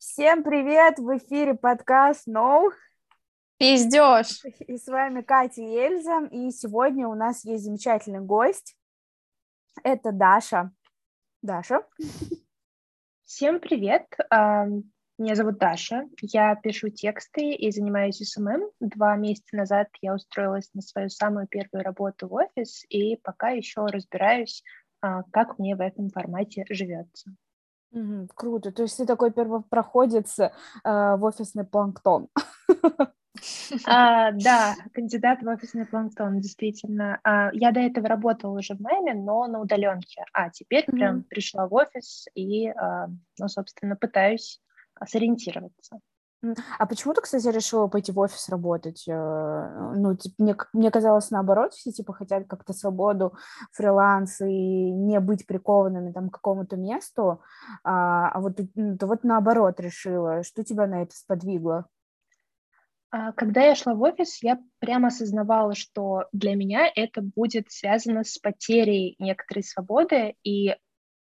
Всем привет! В эфире подкаст «No». Пиздешь! И с вами Катя и Эльза. И сегодня у нас есть замечательный гость. Это Даша. Даша. Всем привет! Меня зовут Даша. Я пишу тексты и занимаюсь SMM. Два месяца назад я устроилась на свою самую первую работу в офис, и пока еще разбираюсь, а, как мне в этом формате живется. Угу, круто. То есть ты такой первопроходец э, в офисный планктон. А, да, кандидат в офисный планктон, действительно. А, я до этого работала уже в найме, но на удаленке. А теперь mm-hmm. прям пришла в офис и, а, ну, собственно, пытаюсь сориентироваться. А почему ты, кстати, решила пойти в офис работать? Э, ну, типа, мне, мне казалось наоборот, все типа хотят как-то свободу, фриланс и не быть прикованными там к какому-то месту, а, а вот ты, вот наоборот решила. Что тебя на это сподвигло? А, когда я шла в офис, я прямо осознавала, что для меня это будет связано с потерей некоторой свободы, и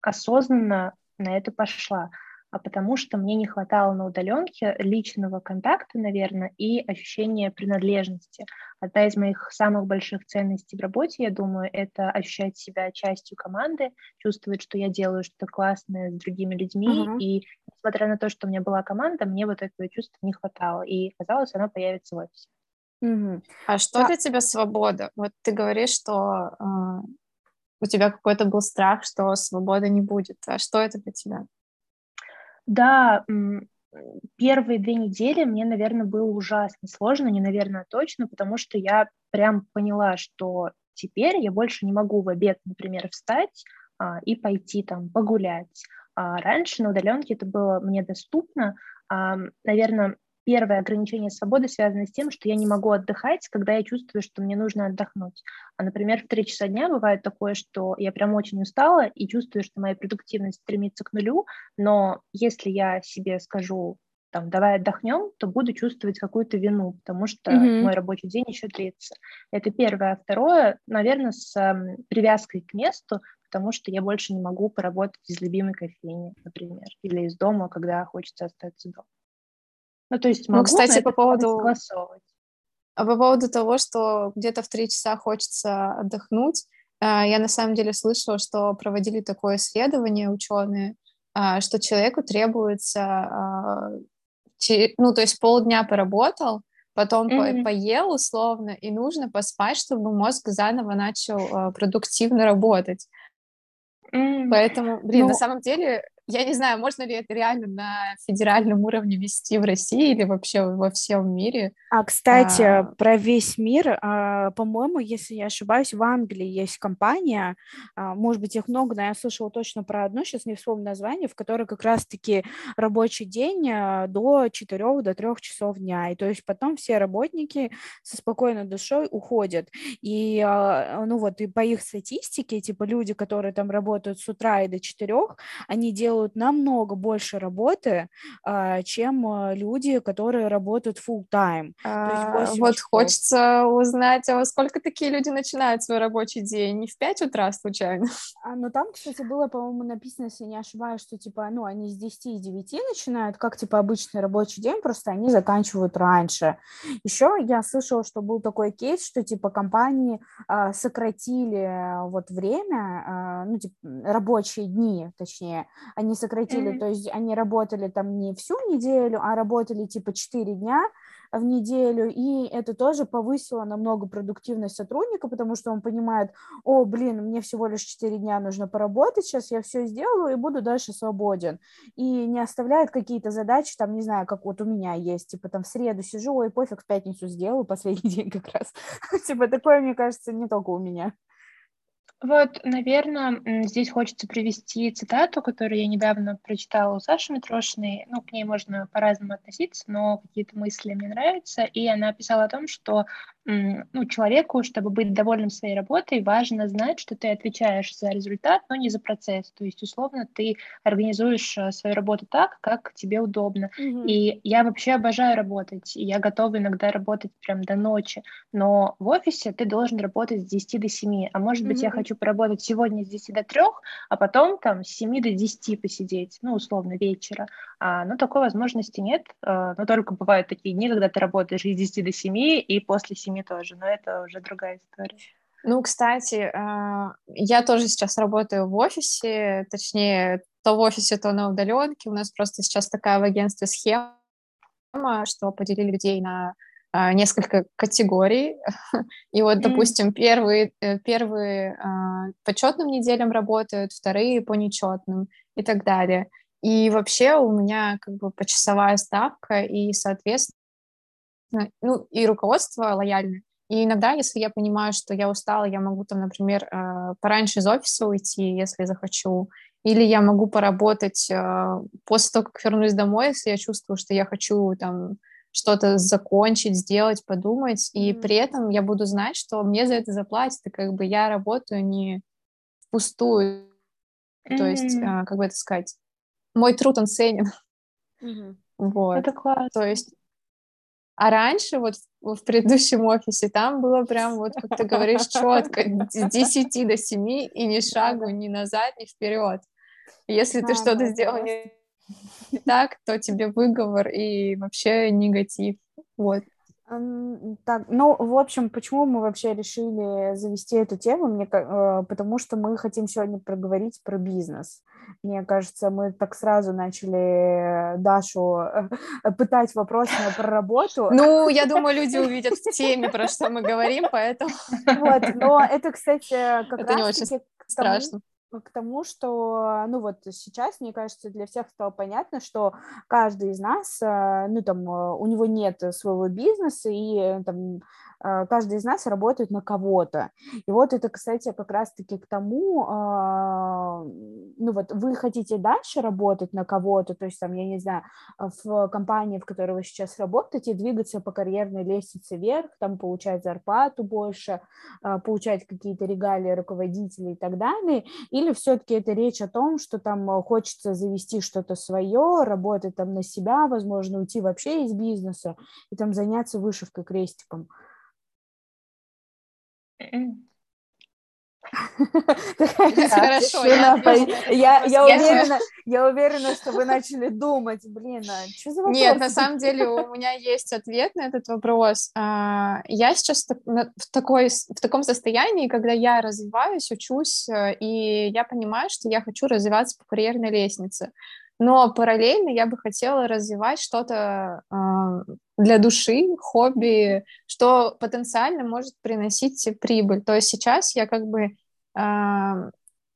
осознанно на это пошла а потому что мне не хватало на удаленке личного контакта, наверное, и ощущения принадлежности. Одна из моих самых больших ценностей в работе, я думаю, это ощущать себя частью команды, чувствовать, что я делаю что-то классное с другими людьми, uh-huh. и несмотря на то, что у меня была команда, мне вот этого чувства не хватало, и казалось, оно появится в офисе. Угу. А что да. для тебя свобода? Вот ты говоришь, что э, у тебя какой-то был страх, что свободы не будет. А что это для тебя? Да, первые две недели мне, наверное, было ужасно сложно, не наверное, а точно, потому что я прям поняла, что теперь я больше не могу в обед, например, встать а, и пойти там погулять. А раньше на удаленке это было мне доступно. А, наверное, первое ограничение свободы связано с тем, что я не могу отдыхать, когда я чувствую, что мне нужно отдохнуть. А, например, в 3 часа дня бывает такое, что я прям очень устала и чувствую, что моя продуктивность стремится к нулю, но если я себе скажу, там, давай отдохнем, то буду чувствовать какую-то вину, потому что mm-hmm. мой рабочий день еще длится. Это первое. А второе, наверное, с э, привязкой к месту, потому что я больше не могу поработать из любимой кофейни, например, или из дома, когда хочется остаться дома. Ну, то есть ну, могу, ну, кстати, по поводу... согласовывать. А по поводу того, что где-то в три часа хочется отдохнуть, э, я на самом деле слышала, что проводили такое исследование ученые, э, что человеку требуется, э, ну, то есть полдня поработал, потом mm-hmm. поел условно, и нужно поспать, чтобы мозг заново начал продуктивно работать. Mm. Поэтому, блин, ну, на самом деле я не знаю, можно ли это реально на федеральном уровне вести в России или вообще во всем мире. А, кстати, а... про весь мир, а, по-моему, если я ошибаюсь, в Англии есть компания, а, может быть, их много, но я слышала точно про одну, сейчас не вспомню название, в которой как раз-таки рабочий день а, до 4 до 3 часов дня, и то есть потом все работники со спокойной душой уходят. И, ну вот, и по их статистике, типа люди, которые там работают с утра и до 4, они делают делают намного больше работы, а, чем а, люди, которые работают full time. А, вот часов. хочется узнать, а во сколько такие люди начинают свой рабочий день? Не в 5 утра случайно? А, ну там, кстати, было, по-моему, написано, если не ошибаюсь, что типа, ну, они с 10 и 9 начинают, как типа обычный рабочий день, просто они заканчивают раньше. Еще я слышала, что был такой кейс, что типа компании а, сократили вот время, а, ну, типа, рабочие дни, точнее, они сократили, mm-hmm. то есть они работали там не всю неделю, а работали типа 4 дня в неделю, и это тоже повысило намного продуктивность сотрудника, потому что он понимает, о, блин, мне всего лишь 4 дня нужно поработать, сейчас я все сделаю и буду дальше свободен, и не оставляет какие-то задачи, там, не знаю, как вот у меня есть, типа там в среду сижу, ой, пофиг, в пятницу сделаю, последний день как раз, типа такое, мне кажется, не только у меня. Вот, наверное, здесь хочется привести цитату, которую я недавно прочитала у Саши Митрошиной. Ну, к ней можно по-разному относиться, но какие-то мысли мне нравятся. И она писала о том, что ну, человеку, чтобы быть довольным своей работой, важно знать, что ты отвечаешь за результат, но не за процесс. То есть, условно, ты организуешь э, свою работу так, как тебе удобно. Mm-hmm. И я вообще обожаю работать, и я готова иногда работать прям до ночи, но в офисе ты должен работать с 10 до 7, а может быть, mm-hmm. я хочу поработать сегодня с 10 до 3, а потом там с 7 до 10 посидеть, ну, условно, вечера. А, ну, такой возможности нет, а, но только бывают такие дни, когда ты работаешь с 10 до 7 и после 7 семьи тоже, но это уже другая история. Ну, кстати, а, я тоже сейчас работаю в офисе, точнее, то в офисе, то на удаленке. У нас просто сейчас такая в агентстве схема, что поделили людей на несколько категорий. И вот, допустим, первые, э, первые по четным неделям работают, вторые по нечетным и так далее. И вообще у меня как бы почасовая ставка, и, соответственно, ну, и руководство лояльное. И иногда, если я понимаю, что я устала, я могу там, например, э, пораньше из офиса уйти, если захочу, или я могу поработать э, после того, как вернусь домой, если я чувствую, что я хочу там что-то закончить, сделать, подумать, и mm-hmm. при этом я буду знать, что мне за это заплатят, и как бы я работаю не впустую, mm-hmm. то есть, э, как бы это сказать, мой труд, он ценен. Mm-hmm. Вот. Это классно. То есть а раньше вот в предыдущем офисе там было прям вот, как ты говоришь, четко, с 10 до 7 и ни шагу, ни назад, ни вперед. Если ты что-то сделал не так, то тебе выговор и вообще негатив. Вот. Так, ну, в общем, почему мы вообще решили завести эту тему? Мне, э, потому что мы хотим сегодня проговорить про бизнес. Мне кажется, мы так сразу начали Дашу э, пытать вопросами про работу. Ну, я думаю, люди увидят в теме, про что мы говорим, поэтому... Вот, но это, кстати, как это раз не очень страшно к тому, что, ну вот сейчас, мне кажется, для всех стало понятно, что каждый из нас, э, ну там, э, у него нет своего бизнеса, и э, там каждый из нас работает на кого-то. И вот это, кстати, как раз-таки к тому, а, ну вот вы хотите дальше работать на кого-то, то есть там, я не знаю, в компании, в которой вы сейчас работаете, двигаться по карьерной лестнице вверх, там получать зарплату больше, получать какие-то регалии руководителей и так далее, или все-таки это речь о том, что там э, хочется завести что-то свое, работать там на себя, возможно, уйти вообще из бизнеса и там заняться вышивкой крестиком? Хорошо, я, уверена, я уверена, что вы начали думать, блин, а что за вопрос? Нет, на самом деле у меня есть ответ на этот вопрос. А, я сейчас в, такой, в таком состоянии, когда я развиваюсь, учусь, э, и я понимаю, что я хочу развиваться по карьерной лестнице. Но параллельно я бы хотела развивать что-то э, для души, хобби, что потенциально может приносить прибыль. То есть сейчас я как бы э,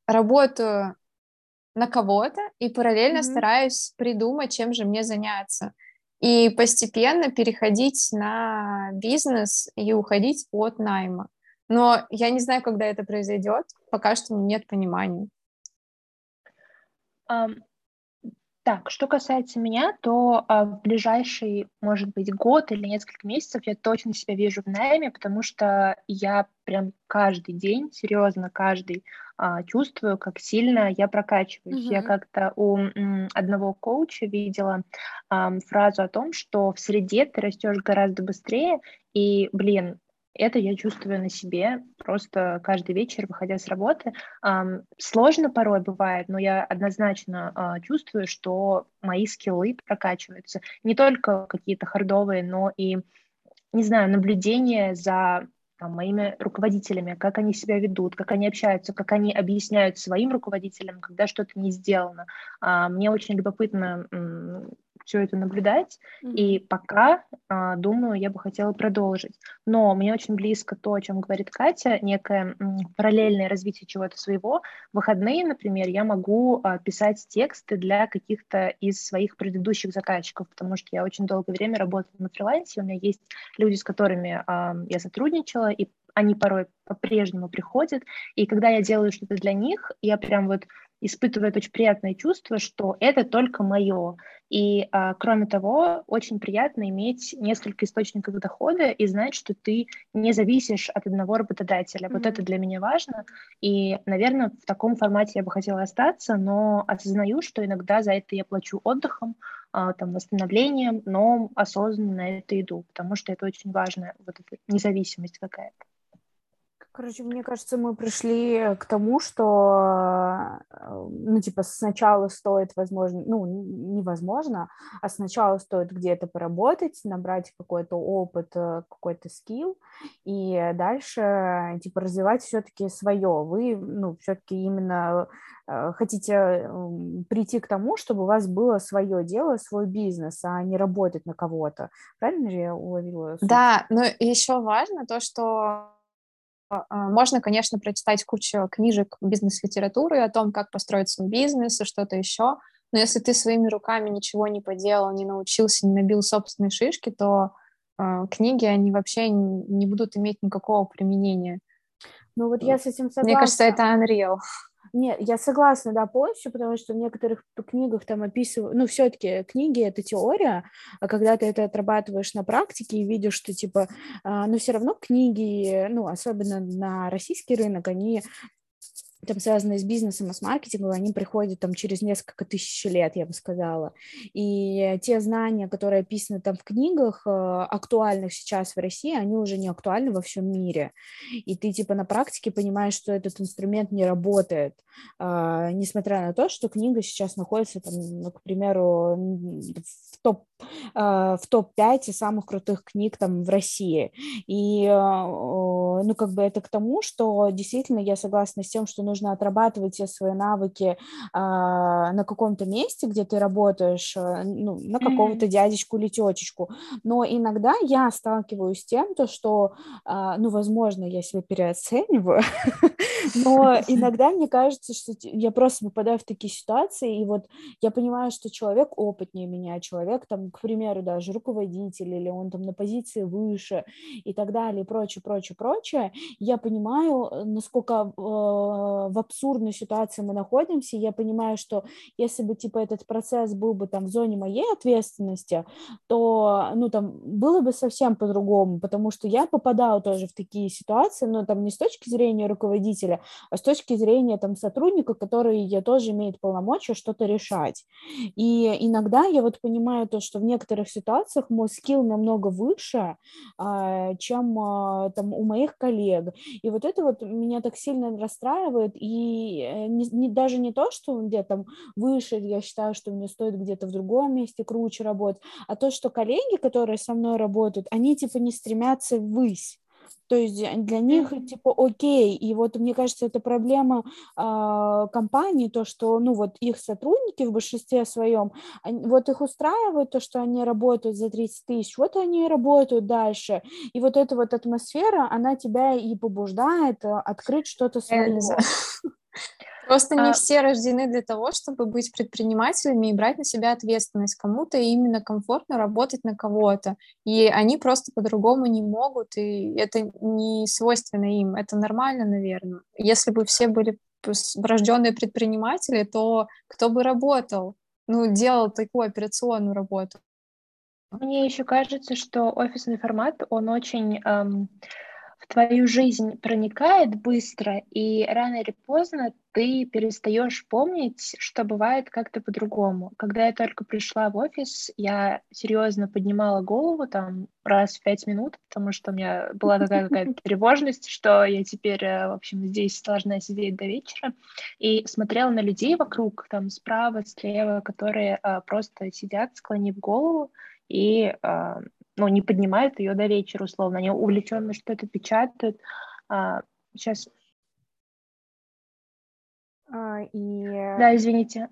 работаю на кого-то и параллельно mm-hmm. стараюсь придумать, чем же мне заняться. И постепенно переходить на бизнес и уходить от найма. Но я не знаю, когда это произойдет, пока что нет понимания. Um, так, что касается меня, то а, в ближайший, может быть, год или несколько месяцев я точно себя вижу в найме, потому что я прям каждый день, серьезно, каждый, а, чувствую, как сильно я прокачиваюсь. Mm-hmm. Я как-то у м, одного коуча видела а, фразу о том, что в среде ты растешь гораздо быстрее, и, блин, это я чувствую на себе просто каждый вечер, выходя с работы. Сложно порой бывает, но я однозначно а, чувствую, что мои скиллы прокачиваются. Не только какие-то хардовые, но и, не знаю, наблюдение за там, моими руководителями, как они себя ведут, как они общаются, как они объясняют своим руководителям, когда что-то не сделано. А, мне очень любопытно все это наблюдать, mm-hmm. и пока, а, думаю, я бы хотела продолжить. Но мне очень близко то, о чем говорит Катя, некое м, параллельное развитие чего-то своего. В выходные, например, я могу а, писать тексты для каких-то из своих предыдущих заказчиков, потому что я очень долгое время работала на фрилансе, у меня есть люди, с которыми я сотрудничала, и они порой по-прежнему приходят, и когда я делаю что-то для них, я прям вот испытывает очень приятное чувство, что это только мое. И, а, кроме того, очень приятно иметь несколько источников дохода и знать, что ты не зависишь от одного работодателя. Mm-hmm. Вот это для меня важно. И, наверное, в таком формате я бы хотела остаться, но осознаю, что иногда за это я плачу отдыхом, а, там, восстановлением, но осознанно на это иду, потому что это очень важно, вот эта независимость какая-то. Короче, мне кажется, мы пришли к тому, что, э, ну, типа, сначала стоит, возможно, ну, невозможно, а сначала стоит где-то поработать, набрать какой-то опыт, э, какой-то скилл, и дальше, типа, развивать все-таки свое. Вы, ну, все-таки именно э, хотите прийти к тому, чтобы у вас было свое дело, свой бизнес, а не работать на кого-то. Правильно же я уловила? Суть? Да, но еще важно то, что можно, конечно, прочитать кучу книжек бизнес-литературы о том, как построить свой бизнес и что-то еще, но если ты своими руками ничего не поделал, не научился, не набил собственные шишки, то э, книги, они вообще не будут иметь никакого применения. Ну вот я с этим согласна. Мне кажется, это unreal. Нет, я согласна, да, полностью, потому что в некоторых книгах там описывают, ну, все-таки книги — это теория, а когда ты это отрабатываешь на практике и видишь, что, типа, а, ну, все равно книги, ну, особенно на российский рынок, они там связанные с бизнесом и с маркетингом, они приходят там через несколько тысяч лет, я бы сказала. И те знания, которые описаны там в книгах, э, актуальных сейчас в России, они уже не актуальны во всем мире. И ты типа на практике понимаешь, что этот инструмент не работает, а, несмотря на то, что книга сейчас находится там, ну, к примеру, в топ а, в топ-5 самых крутых книг там в России. И, а, ну, как бы это к тому, что действительно я согласна с тем, что нужно отрабатывать все свои навыки а, на каком-то месте, где ты работаешь, ну, на какого-то дядечку или тетечку. Но иногда я сталкиваюсь с тем, то, что, ну, возможно, я себя переоцениваю, но иногда мне кажется, что я просто попадаю в такие ситуации, и вот я понимаю, что человек опытнее меня, человек там к примеру, даже руководитель, или он там на позиции выше и так далее, и прочее, прочее, прочее, я понимаю, э, насколько э, в абсурдной ситуации мы находимся, я понимаю, что если бы, типа, этот процесс был бы там в зоне моей ответственности, то, ну, там, было бы совсем по-другому, потому что я попадаю тоже в такие ситуации, но там не с точки зрения руководителя, а с точки зрения там сотрудника, который я тоже имеет полномочия что-то решать. И иногда я вот понимаю то, что что в некоторых ситуациях мой скилл намного выше, а, чем а, там у моих коллег. И вот это вот меня так сильно расстраивает, и э, не, не, даже не то, что где-то выше, я считаю, что мне стоит где-то в другом месте круче работать, а то, что коллеги, которые со мной работают, они типа не стремятся ввысь. То есть для них типа окей, и вот мне кажется, это проблема э, компании, то, что ну вот их сотрудники в большинстве своем, они, вот их устраивает то, что они работают за 30 тысяч, вот они и работают дальше, и вот эта вот атмосфера, она тебя и побуждает э, открыть что-то свое. Просто не а... все рождены для того, чтобы быть предпринимателями и брать на себя ответственность. Кому-то именно комфортно работать на кого-то, и они просто по-другому не могут, и это не свойственно им. Это нормально, наверное. Если бы все были врожденные предприниматели, то кто бы работал? Ну, делал такую операционную работу. Мне еще кажется, что офисный формат, он очень эм, в твою жизнь проникает быстро, и рано или поздно ты перестаешь помнить, что бывает как-то по-другому. Когда я только пришла в офис, я серьезно поднимала голову там раз в пять минут, потому что у меня была такая какая-то тревожность, что я теперь, э, в общем, здесь должна сидеть до вечера, и смотрела на людей вокруг, там справа, слева, которые а, просто сидят, склонив голову, и а, ну, не поднимают ее до вечера, условно. Они увлеченно что-то печатают. А, сейчас. А, и... Да, извините.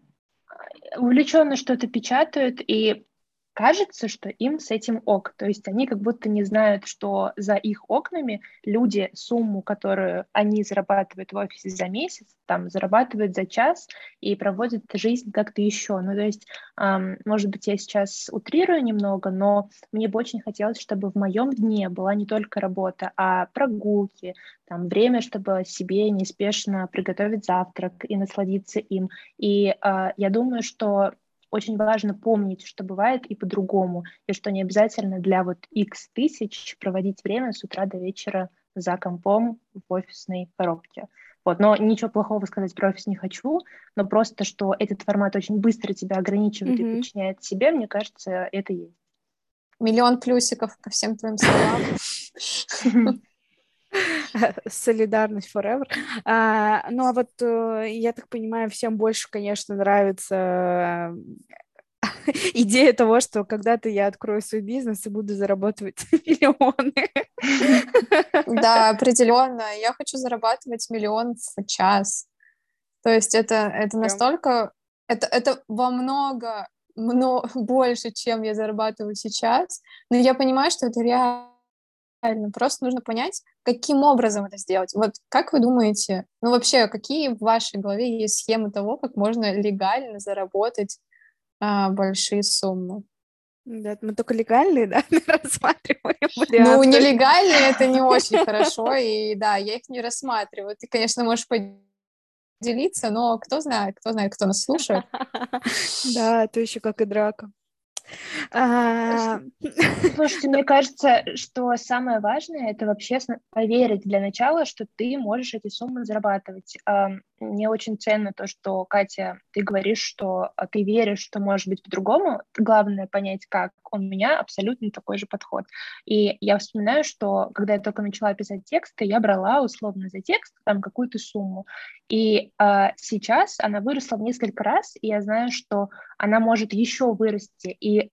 Увлеченно что-то печатают, и кажется, что им с этим ок. То есть они как будто не знают, что за их окнами люди сумму, которую они зарабатывают в офисе за месяц, там зарабатывают за час и проводят жизнь как-то еще. Ну, то есть, эм, может быть, я сейчас утрирую немного, но мне бы очень хотелось, чтобы в моем дне была не только работа, а прогулки, там, время, чтобы себе неспешно приготовить завтрак и насладиться им. И э, я думаю, что очень важно помнить, что бывает и по-другому, и что не обязательно для вот x тысяч проводить время с утра до вечера за компом в офисной коробке. Вот, но ничего плохого сказать про офис не хочу, но просто, что этот формат очень быстро тебя ограничивает mm-hmm. и подчиняет себе, мне кажется, это есть. Миллион плюсиков ко всем твоим словам. Солидарность forever. А, ну, а вот э, я так понимаю, всем больше, конечно, нравится идея того, что когда-то я открою свой бизнес и буду зарабатывать миллионы. Да, определенно. Я хочу зарабатывать миллион в час. То есть это, это настолько... Это, это во много, много больше, чем я зарабатываю сейчас. Но я понимаю, что это реально правильно. Просто нужно понять, каким образом это сделать. Вот как вы думаете, ну вообще, какие в вашей голове есть схемы того, как можно легально заработать а, большие суммы? Да, мы только легальные, да, рассматриваем варианты. Ну, нелегальные — это не очень хорошо, и да, я их не рассматриваю. Ты, конечно, можешь поделиться, но кто знает, кто знает, кто нас слушает. Да, то еще как и драка. А, Слушайте, мне кажется, что самое важное это вообще поверить для начала, что ты можешь эти суммы зарабатывать. Мне очень ценно то, что, Катя, ты говоришь, что а, ты веришь, что может быть по-другому. Главное понять, как. У меня абсолютно такой же подход. И я вспоминаю, что когда я только начала писать тексты, я брала условно за текст там какую-то сумму. И э, сейчас она выросла в несколько раз, и я знаю, что она может еще вырасти. И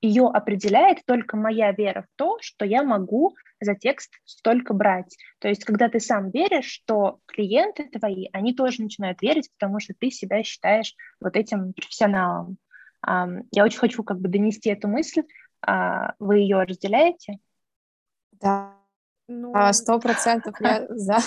ее определяет только моя вера в то, что я могу за текст столько брать. То есть, когда ты сам веришь, что клиенты твои, они тоже начинают верить, потому что ты себя считаешь вот этим профессионалом. Я очень хочу как бы донести эту мысль. А, вы ее разделяете? Да, сто процентов я за.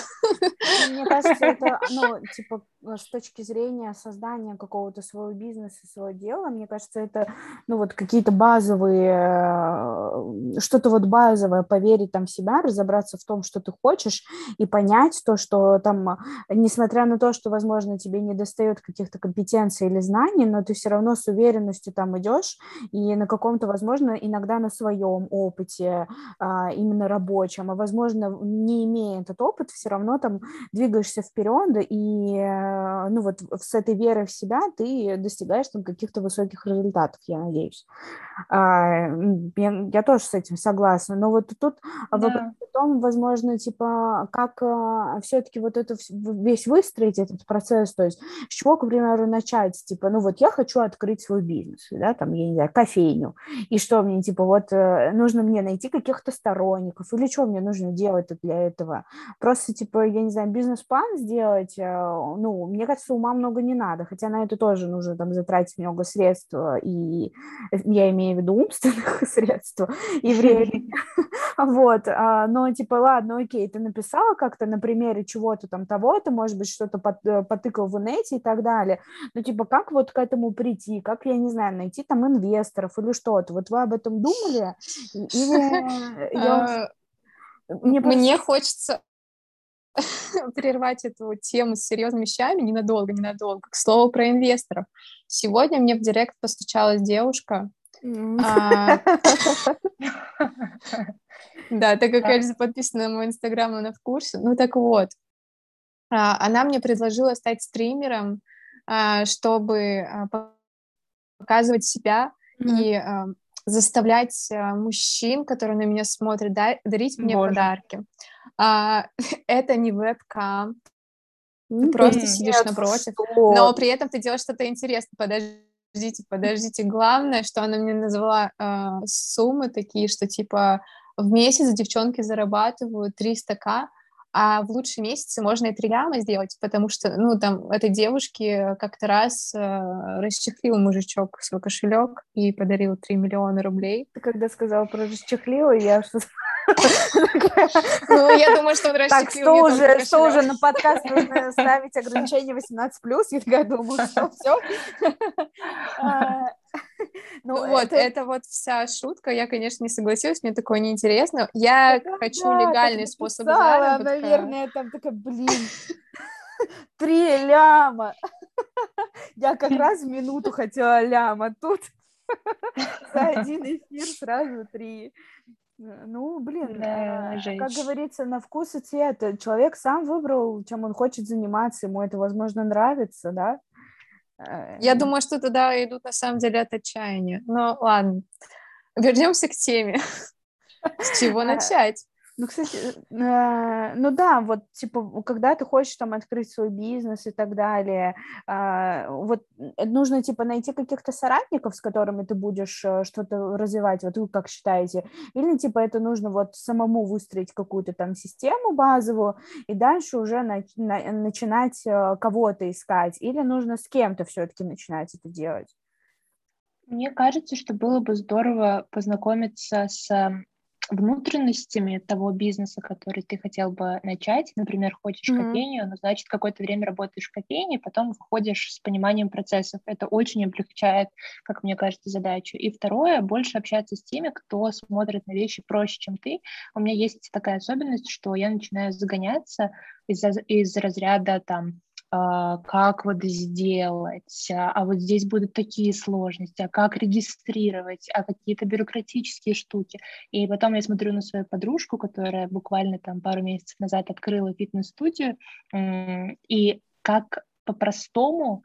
Мне кажется, это, ну, типа, с точки зрения создания какого-то своего бизнеса, своего дела, мне кажется, это, ну, вот какие-то базовые, э, что-то вот базовое, поверить там в себя, разобраться в том, что ты хочешь, и понять то, что там, несмотря на то, что, возможно, тебе не достает каких-то компетенций или знаний, но ты все равно с уверенностью там идешь, и на каком-то, возможно, иногда на своем опыте, а, именно рабочем, а возможно, не имея этот опыт, все равно там двигаешься вперед, и э, ну вот с этой верой в себя ты достигаешь там каких-то высоких результатов, я надеюсь. А, я, тоже с этим согласна, но вот тут да. вопрос в том, возможно, типа, как э, все-таки вот это весь выстроить этот процесс, то есть с чего, к примеру, начать, типа, ну вот я хочу открыть свой бизнес, да, там, я не знаю, кофейню, и что мне, типа, вот э, нужно мне найти каких-то сторонников, или что мне нужно делать для этого? Просто, типа, я не знаю, бизнес-план сделать, э, ну, мне кажется, ума много не надо, хотя на это тоже нужно там затратить много средств, и я имею в виду умственных средств и времени, вот, а, но, типа, ладно, окей, ты написала как-то на примере чего-то там того-то, может быть, что-то э, потыкал в инете и так далее, но, типа, как вот к этому прийти, как, я не знаю, найти там инвесторов или что-то, вот вы об этом думали? Или а, Мне хочется прервать эту тему с серьезными вещами ненадолго, ненадолго. К слову про инвесторов. Сегодня мне в директ постучалась девушка. А, да, так как Эльза подписана на мой инстаграм, она в курсе. Ну так вот, а, она мне предложила стать стримером, а, чтобы показывать себя и заставлять мужчин, которые на меня смотрят, дарить мне подарки. Это не вебкам, ты просто сидишь напротив, но при этом ты делаешь что-то интересное. Подождите, подождите. Главное, что она мне назвала э, суммы такие, что типа в месяц девчонки зарабатывают 300к, а в лучшие месяцы можно и три ляма сделать, потому что, ну, там, этой девушке как-то раз э, расчехлил мужичок свой кошелек и подарил 3 миллиона рублей. Ты когда сказала про расчехлил, я что ну, я думаю, что он Так, что уже, что уже на подкаст нужно ставить ограничение 18+, я такая думаю, что все. Ну, ну вот, это вот вся шутка, я, конечно, не согласилась, мне такое неинтересно. Я хочу легальный способ заработка. наверное, там такая, блин, три ляма. Я как раз в минуту хотела ляма, тут за один эфир сразу три. Э, ну, блин, да, э, как говорится, на вкус и цвет. Человек сам выбрал, чем он хочет заниматься, ему это, возможно, нравится, да? Э, Я думаю, что туда идут на самом деле от отчаяния. Но ладно, вернемся к теме. С чего начать? Ну, кстати, э, ну да, вот, типа, когда ты хочешь там открыть свой бизнес и так далее, э, вот нужно, типа, найти каких-то соратников, с которыми ты будешь э, что-то развивать, вот вы как считаете, или, типа, это нужно вот самому выстроить какую-то там систему базовую и дальше уже на, на, начинать э, кого-то искать, или нужно с кем-то все-таки начинать это делать? Мне кажется, что было бы здорово познакомиться с внутренностями того бизнеса, который ты хотел бы начать. Например, хочешь mm-hmm. кофейню, но значит какое-то время работаешь в кофейне, потом выходишь с пониманием процессов. Это очень облегчает, как мне кажется, задачу. И второе, больше общаться с теми, кто смотрит на вещи проще, чем ты. У меня есть такая особенность, что я начинаю загоняться из, из разряда там как вот сделать, а, а вот здесь будут такие сложности, а как регистрировать, а какие-то бюрократические штуки. И потом я смотрю на свою подружку, которая буквально там пару месяцев назад открыла фитнес-студию, и как по-простому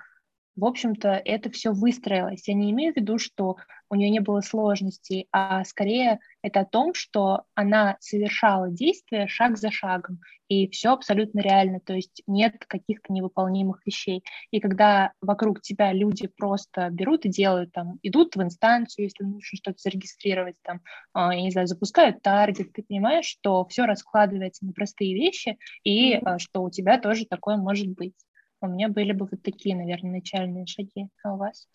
в общем-то, это все выстроилось. Я не имею в виду, что у нее не было сложностей, а скорее это о том, что она совершала действия шаг за шагом, и все абсолютно реально, то есть нет каких-то невыполнимых вещей. И когда вокруг тебя люди просто берут и делают, там, идут в инстанцию, если нужно что-то зарегистрировать, там, а, я не знаю, запускают таргет, ты понимаешь, что все раскладывается на простые вещи, и mm-hmm. что у тебя тоже такое может быть. У меня были бы вот такие, наверное, начальные шаги. А у вас?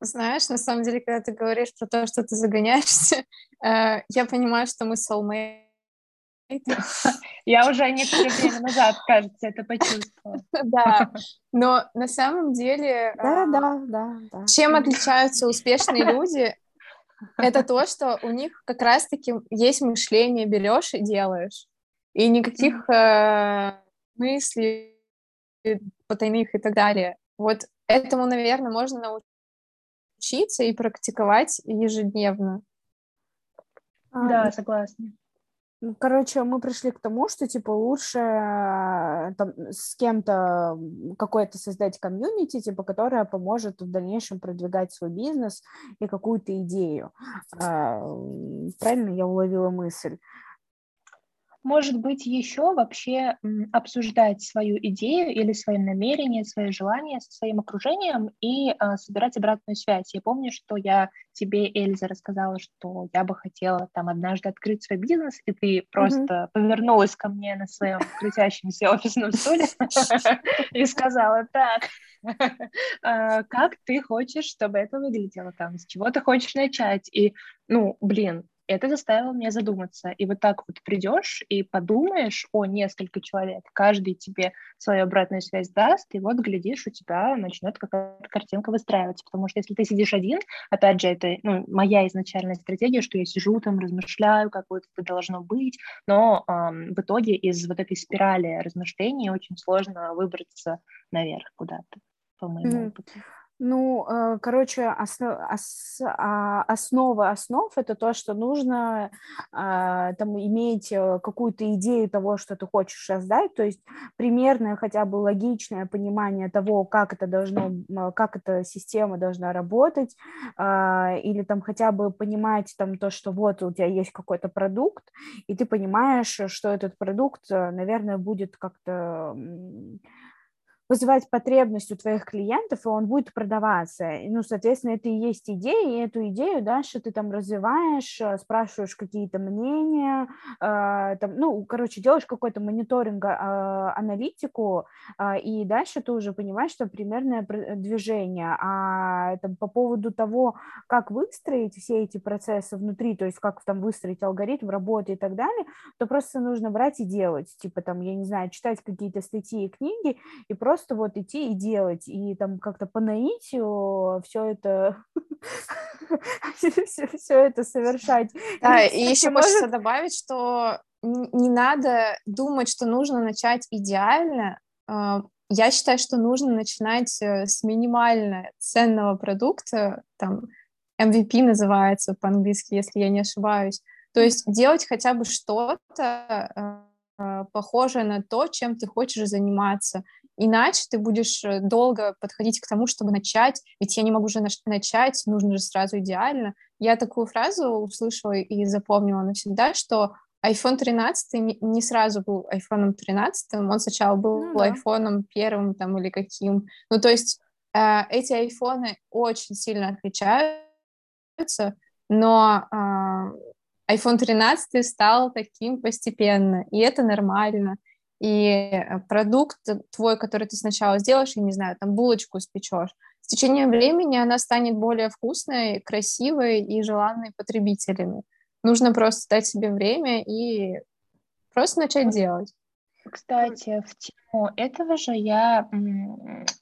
Знаешь, на самом деле, когда ты говоришь про то, что ты загоняешься, э, я понимаю, что мы soulmate. Я уже некоторое время назад, кажется, это почувствовала. Да, но на самом деле... Да, да, да, да. Чем отличаются успешные люди? Это то, что у них как раз-таки есть мышление, берешь и делаешь. И никаких э, мыслей потайных и так далее. Вот этому, наверное, можно научиться и практиковать ежедневно. Да, а, согласна. Ну, короче, мы пришли к тому, что, типа, лучше э, там, с кем-то какое-то создать комьюнити, типа, которое поможет в дальнейшем продвигать свой бизнес и какую-то идею. А, правильно я уловила мысль? Может быть, еще вообще обсуждать свою идею или свое намерение, свои желания со своим окружением и э, собирать обратную связь. Я помню, что я тебе, Эльза, рассказала, что я бы хотела там однажды открыть свой бизнес, и ты просто mm-hmm. повернулась ко мне на своем крутящемся офисном стуле и сказала, так, а, как ты хочешь, чтобы это выглядело там, с чего ты хочешь начать? И, ну, блин, это заставило меня задуматься. И вот так вот придешь и подумаешь о несколько человек, каждый тебе свою обратную связь даст, и вот, глядишь, у тебя начнет какая-то картинка выстраиваться. Потому что если ты сидишь один, опять же, это ну, моя изначальная стратегия, что я сижу там, размышляю, как вот это должно быть, но эм, в итоге из вот этой спирали размышлений очень сложно выбраться наверх куда-то, по моему mm-hmm. опыту. Ну, э, короче, а, основа основ – это то, что нужно а, там иметь э, какую-то идею того, что ты хочешь создать, то есть примерное, хотя бы логичное понимание того, как это должно, как эта система должна работать, а, или там хотя бы понимать там то, что вот у тебя есть какой-то продукт, и ты понимаешь, что этот продукт, э, наверное, будет как-то вызывать потребность у твоих клиентов, и он будет продаваться. Ну, соответственно, это и есть идея, и эту идею дальше ты там развиваешь, э, спрашиваешь какие-то мнения, э, там, ну, короче, делаешь какой-то мониторинг, э, аналитику, э, и дальше ты уже понимаешь, что примерное движение. А там, по поводу того, как выстроить все эти процессы внутри, то есть как там выстроить алгоритм работы и так далее, то просто нужно брать и делать, типа там, я не знаю, читать какие-то статьи и книги, и просто вот идти и делать, и там как-то по наитию все это все это совершать. Да, и еще хочется добавить, что не надо думать, что нужно начать идеально. А, я считаю, что нужно начинать э, с минимально ценного продукта, там MVP называется по-английски, если я не ошибаюсь. То есть делать хотя бы что-то э, похожее на то, чем ты хочешь заниматься. Иначе ты будешь э, долго подходить к тому, чтобы начать, ведь я не могу же начать, нужно же сразу идеально. Я такую фразу услышала и запомнила навсегда, что iPhone 13 не сразу был iPhone 13, он сначала был ну, да. iPhone первым там или каким. Ну, то есть э, эти айфоны очень сильно отличаются, но э, iPhone 13 стал таким постепенно, и это нормально. И э, продукт твой, который ты сначала сделаешь, я не знаю, там булочку испечешь, с течением времени она станет более вкусной, красивой и желанной потребителями. Нужно просто дать себе время и просто начать делать. Кстати, в этого же я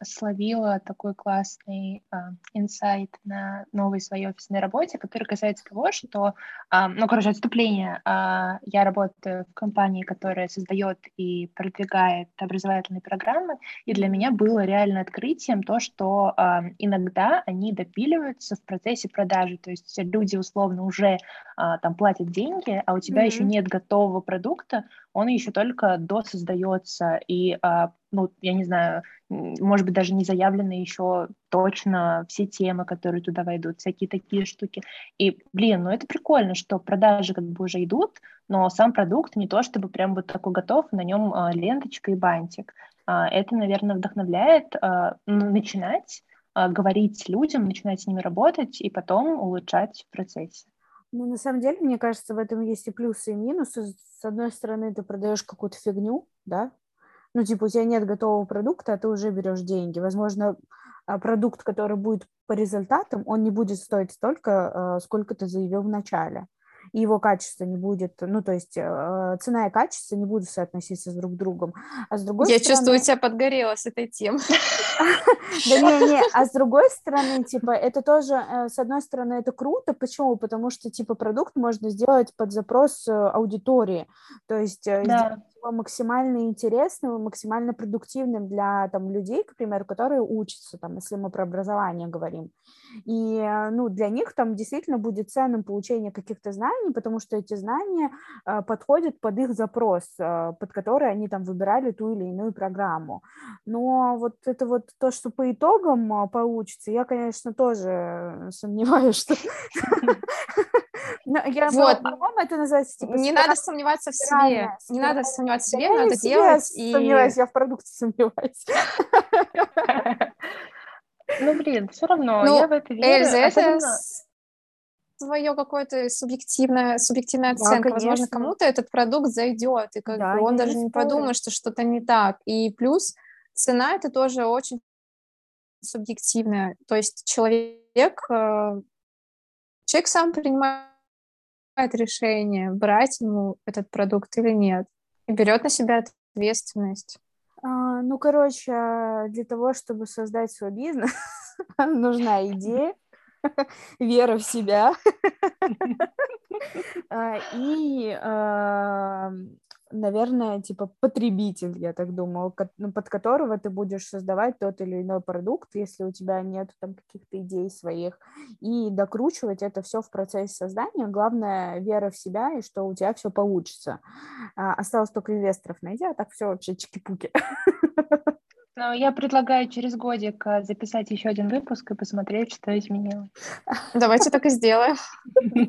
словила такой классный а, инсайт на новой своей офисной работе, который касается того, что, а, ну, короче, отступление. А, я работаю в компании, которая создает и продвигает образовательные программы, и для меня было реально открытием то, что иногда они допиливаются в процессе продажи, то есть люди условно уже там платят деньги, а у тебя mm-hmm. еще нет готового продукта, он еще только досоздается, и, ну, я не знаю, может быть, даже не заявлены еще точно все темы, которые туда войдут, всякие такие штуки. И, блин, ну это прикольно, что продажи как бы уже идут, но сам продукт не то, чтобы прям вот такой готов, на нем а, ленточка и бантик. А, это, наверное, вдохновляет начинать говорить людям, начинать с ними работать и потом улучшать в процессе. Ну, на самом деле, мне кажется, в этом есть и плюсы, и минусы. С одной стороны, ты продаешь какую-то фигню, да, ну, типа, у тебя нет готового продукта, а ты уже берешь деньги. Возможно, а, продукт, который будет по результатам, он не будет стоить столько, а, сколько ты заявил в начале и его качество не будет, ну, то есть э, цена и качество не будут соотноситься с друг другом. А с другой Я стороны... чувствую, тебя подгорела с этой темой. Да не-не, а с другой стороны, типа, это тоже, э, с одной стороны, это круто, почему? Потому что, типа, продукт можно сделать под запрос э, аудитории, то есть максимально интересным максимально продуктивным для там, людей, к примеру, которые учатся, там, если мы про образование говорим. И э, ну, для них там действительно будет ценным получение каких-то знаний, потому что эти знания э, подходят под их запрос, э, под который они там выбирали ту или иную программу. Но вот это вот то, что по итогам э, получится, я, конечно, тоже сомневаюсь, что... Вот. По-моему, это называется... Типа, не надо сомневаться в себе. Не надо сомневаться в себе, надо делать. Сомневаюсь, я в продукте сомневаюсь. Ну, блин, все равно, ну, я в это верю. Эльза, это свое какое-то субъективное, субъективная оценка. Да, Возможно, кому-то этот продукт зайдет, и как да, бы он даже не подумает, что что-то не так. И плюс цена это тоже очень субъективная. То есть человек, э, человек сам принимает решение, брать ему этот продукт или нет, и берет на себя ответственность. А, ну, короче, для того, чтобы создать свой бизнес, нужна идея, вера в себя а, и а, наверное, типа потребитель, я так думаю, ну, под которого ты будешь создавать тот или иной продукт, если у тебя нет там каких-то идей своих, и докручивать это все в процессе создания. Главное, вера в себя и что у тебя все получится. А, осталось только инвесторов найти, а так все вообще чики-пуки. Ну, я предлагаю через годик а, записать еще один выпуск и посмотреть, что изменилось. Давайте так и сделаем.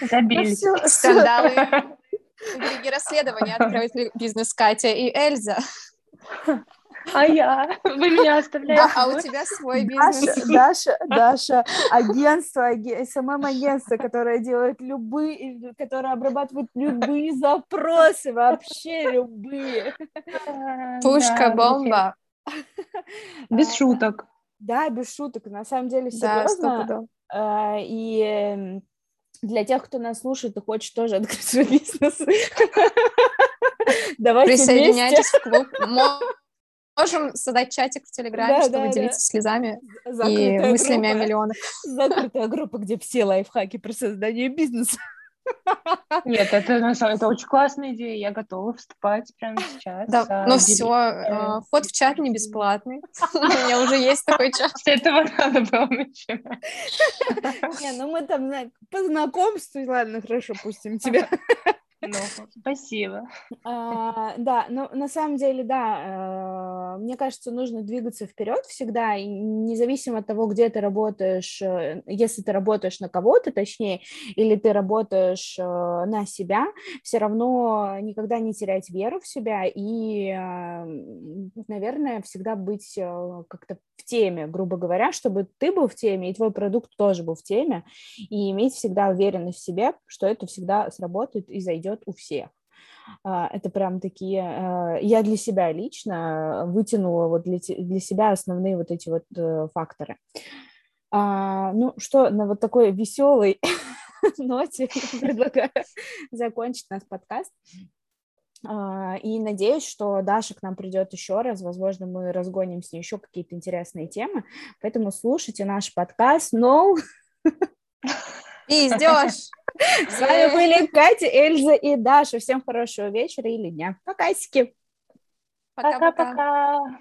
Забились. Скандалы. Интриги расследования откроют бизнес Катя и Эльза. А я? Вы меня оставляете? А, а у тебя свой бизнес. Даша, Даша, агентство, СММ-агентство, которое делает любые, которое обрабатывает любые запросы, вообще любые. Пушка, бомба. Без шуток. Да, без шуток. На самом деле, серьезно. Да, и эм, для тех, кто нас слушает и хочет тоже открыть свой бизнес, давайте Присоединяйтесь в клуб. Можем создать чатик в Телеграме, да, чтобы да, делиться да. слезами Закрытая и мыслями группа. о миллионах. Закрытая группа, где все лайфхаки про создание бизнеса. Нет, это на самом это очень классная идея. Я готова вступать прямо сейчас. Да, а, ну все, а, вход в чат не бесплатный. У меня уже есть такой чат. С этого надо было начинать. Не, ну мы там по знакомству, ладно, хорошо, пустим тебя. Ну, спасибо. А, да, но на самом деле, да, э, мне кажется, нужно двигаться вперед всегда, независимо от того, где ты работаешь, э, если ты работаешь на кого-то, точнее, или ты работаешь э, на себя, все равно никогда не терять веру в себя и, наверное, всегда быть как-то в теме, грубо говоря, чтобы ты был в теме, и твой продукт тоже был в теме, и иметь всегда уверенность в себе, что это всегда сработает и зайдет у всех. А, это прям такие... А, я для себя лично вытянула вот для, для себя основные вот эти вот э, факторы. А, ну что, на вот такой веселой ноте предлагаю закончить наш подкаст. И надеюсь, что Даша к нам придет еще раз. Возможно, мы разгоним с ней еще какие-то интересные темы. Поэтому слушайте наш подкаст. No. Пиздешь. С вами были Катя, Эльза и Даша. Всем хорошего вечера или дня. Пока, Пока-пока.